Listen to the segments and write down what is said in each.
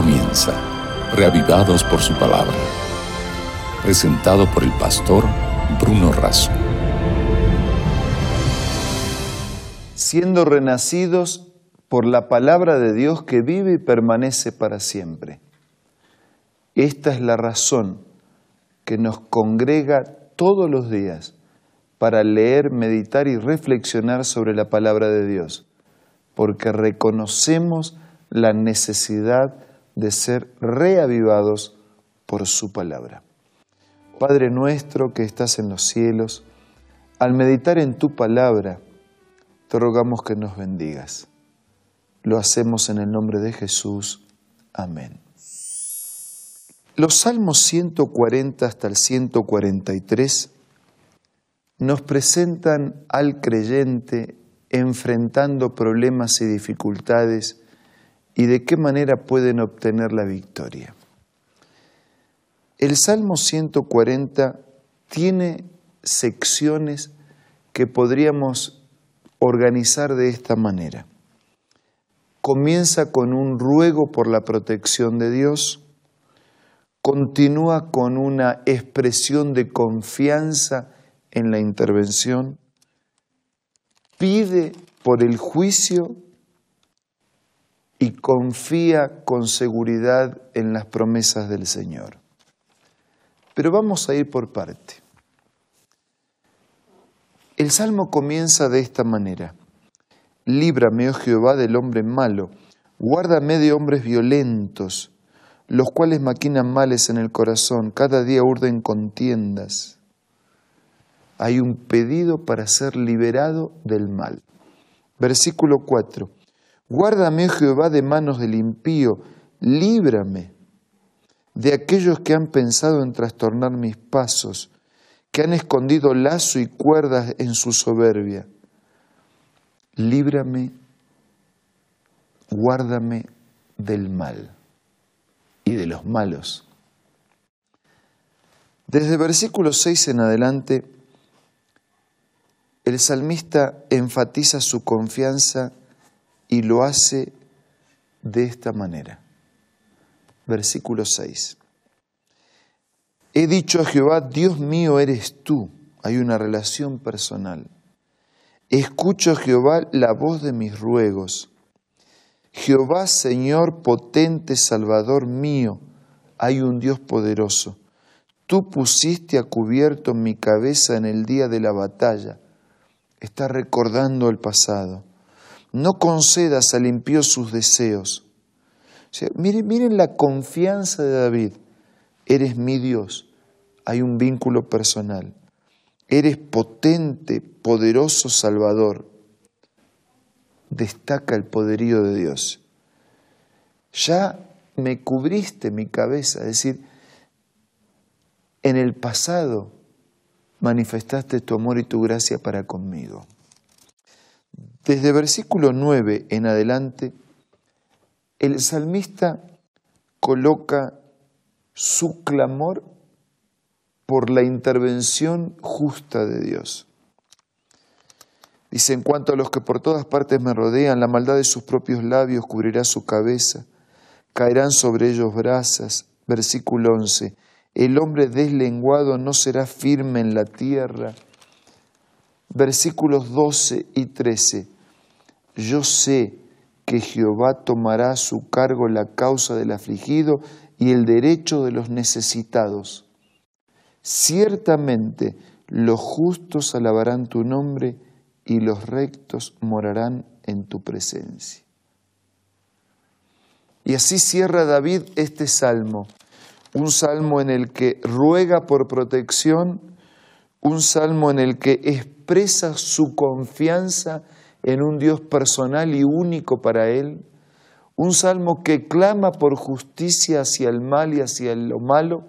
comienza, reavivados por su palabra. Presentado por el pastor Bruno Razo. Siendo renacidos por la palabra de Dios que vive y permanece para siempre. Esta es la razón que nos congrega todos los días para leer, meditar y reflexionar sobre la palabra de Dios, porque reconocemos la necesidad de ser reavivados por su palabra. Padre nuestro que estás en los cielos, al meditar en tu palabra, te rogamos que nos bendigas. Lo hacemos en el nombre de Jesús. Amén. Los Salmos 140 hasta el 143 nos presentan al creyente enfrentando problemas y dificultades y de qué manera pueden obtener la victoria. El Salmo 140 tiene secciones que podríamos organizar de esta manera. Comienza con un ruego por la protección de Dios, continúa con una expresión de confianza en la intervención, pide por el juicio y confía con seguridad en las promesas del Señor. Pero vamos a ir por parte. El salmo comienza de esta manera. Líbrame, oh Jehová, del hombre malo, guárdame de hombres violentos, los cuales maquinan males en el corazón, cada día urden contiendas. Hay un pedido para ser liberado del mal. Versículo 4. Guárdame, Jehová, de manos del impío, líbrame de aquellos que han pensado en trastornar mis pasos, que han escondido lazo y cuerdas en su soberbia. Líbrame, guárdame del mal y de los malos. Desde versículo 6 en adelante, el salmista enfatiza su confianza y lo hace de esta manera. Versículo 6. He dicho a Jehová, Dios mío eres tú. Hay una relación personal. Escucho, Jehová, la voz de mis ruegos. Jehová, Señor potente, Salvador mío, hay un Dios poderoso. Tú pusiste a cubierto mi cabeza en el día de la batalla. Está recordando el pasado no concedas al impío sus deseos. miren, miren la confianza de David. Eres mi Dios. Hay un vínculo personal. Eres potente, poderoso Salvador. Destaca el poderío de Dios. Ya me cubriste mi cabeza, es decir, en el pasado manifestaste tu amor y tu gracia para conmigo. Desde versículo 9 en adelante, el salmista coloca su clamor por la intervención justa de Dios. Dice, en cuanto a los que por todas partes me rodean, la maldad de sus propios labios cubrirá su cabeza, caerán sobre ellos brasas. Versículo 11, el hombre deslenguado no será firme en la tierra. Versículos 12 y 13, yo sé que Jehová tomará a su cargo la causa del afligido y el derecho de los necesitados. Ciertamente los justos alabarán tu nombre y los rectos morarán en tu presencia. Y así cierra David este salmo, un salmo en el que ruega por protección, un salmo en el que expresa su confianza en un Dios personal y único para él, un salmo que clama por justicia hacia el mal y hacia lo malo,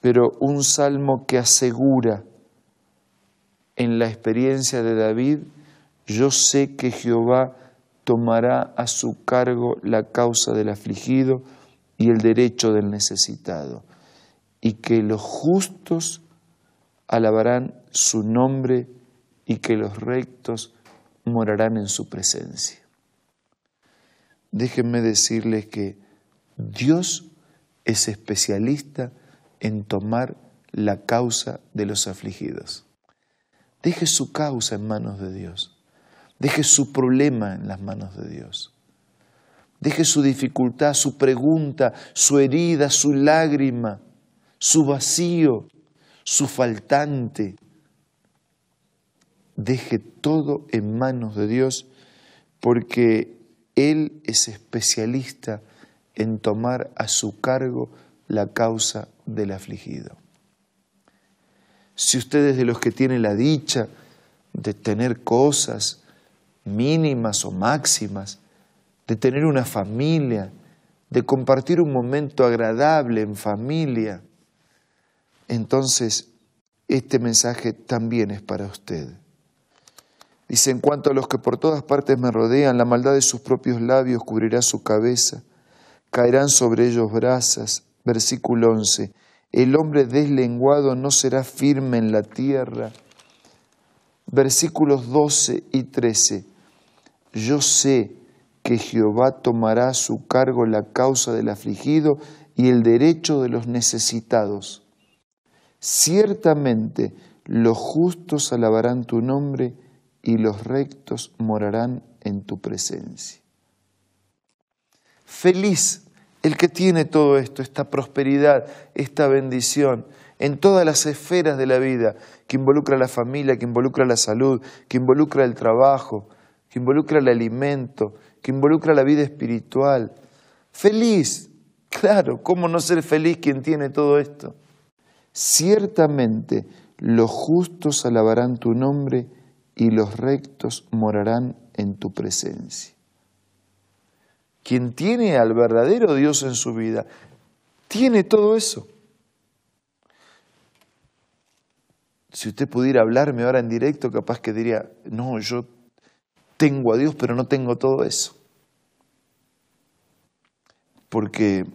pero un salmo que asegura en la experiencia de David, yo sé que Jehová tomará a su cargo la causa del afligido y el derecho del necesitado, y que los justos alabarán su nombre y que los rectos morarán en su presencia. Déjenme decirles que Dios es especialista en tomar la causa de los afligidos. Deje su causa en manos de Dios. Deje su problema en las manos de Dios. Deje su dificultad, su pregunta, su herida, su lágrima, su vacío, su faltante. Deje todo en manos de Dios porque Él es especialista en tomar a su cargo la causa del afligido. Si usted es de los que tiene la dicha de tener cosas mínimas o máximas, de tener una familia, de compartir un momento agradable en familia, entonces este mensaje también es para usted. Dice, en cuanto a los que por todas partes me rodean, la maldad de sus propios labios cubrirá su cabeza, caerán sobre ellos brasas. Versículo 11, el hombre deslenguado no será firme en la tierra. Versículos 12 y 13, yo sé que Jehová tomará a su cargo la causa del afligido y el derecho de los necesitados. Ciertamente los justos alabarán tu nombre y los rectos morarán en tu presencia. Feliz el que tiene todo esto, esta prosperidad, esta bendición, en todas las esferas de la vida, que involucra la familia, que involucra la salud, que involucra el trabajo, que involucra el alimento, que involucra la vida espiritual. Feliz, claro, ¿cómo no ser feliz quien tiene todo esto? Ciertamente los justos alabarán tu nombre y los rectos morarán en tu presencia. Quien tiene al verdadero Dios en su vida, tiene todo eso. Si usted pudiera hablarme ahora en directo, capaz que diría, no, yo tengo a Dios, pero no tengo todo eso. Porque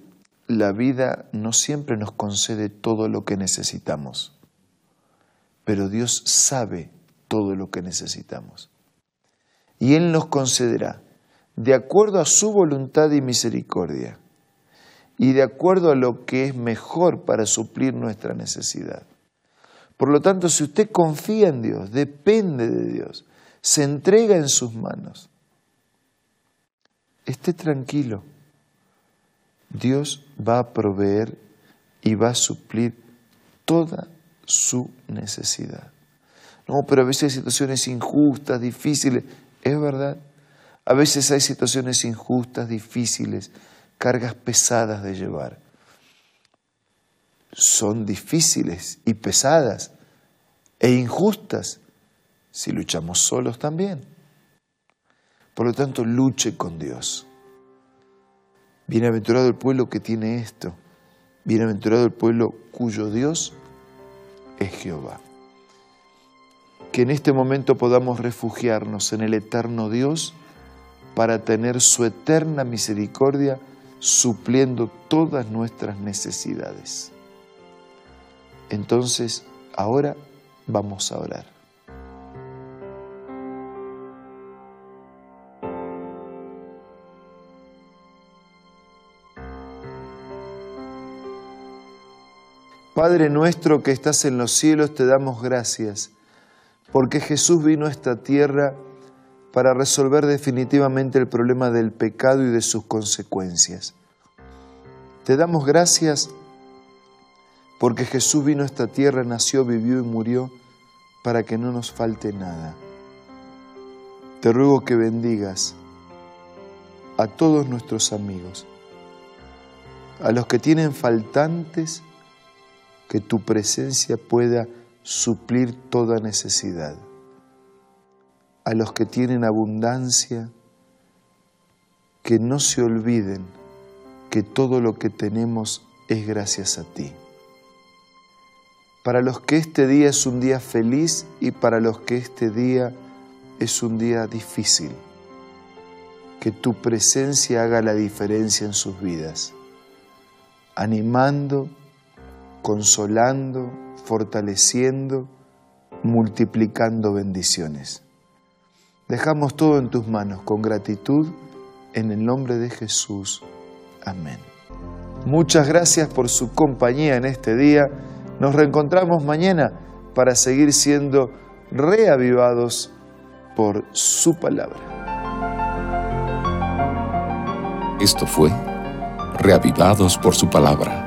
la vida no siempre nos concede todo lo que necesitamos, pero Dios sabe todo lo que necesitamos. Y Él nos concederá de acuerdo a su voluntad y misericordia y de acuerdo a lo que es mejor para suplir nuestra necesidad. Por lo tanto, si usted confía en Dios, depende de Dios, se entrega en sus manos, esté tranquilo. Dios va a proveer y va a suplir toda su necesidad. No, pero a veces hay situaciones injustas, difíciles. Es verdad. A veces hay situaciones injustas, difíciles, cargas pesadas de llevar. Son difíciles y pesadas e injustas si luchamos solos también. Por lo tanto, luche con Dios. Bienaventurado el pueblo que tiene esto. Bienaventurado el pueblo cuyo Dios es Jehová. Que en este momento podamos refugiarnos en el eterno Dios para tener su eterna misericordia supliendo todas nuestras necesidades. Entonces, ahora vamos a orar. Padre nuestro que estás en los cielos, te damos gracias, porque Jesús vino a esta tierra para resolver definitivamente el problema del pecado y de sus consecuencias. Te damos gracias porque Jesús vino a esta tierra, nació, vivió y murió para que no nos falte nada. Te ruego que bendigas a todos nuestros amigos, a los que tienen faltantes, que tu presencia pueda suplir toda necesidad a los que tienen abundancia, que no se olviden que todo lo que tenemos es gracias a ti. Para los que este día es un día feliz y para los que este día es un día difícil, que tu presencia haga la diferencia en sus vidas, animando, consolando, fortaleciendo, multiplicando bendiciones. Dejamos todo en tus manos con gratitud en el nombre de Jesús. Amén. Muchas gracias por su compañía en este día. Nos reencontramos mañana para seguir siendo reavivados por su palabra. Esto fue Reavivados por su palabra,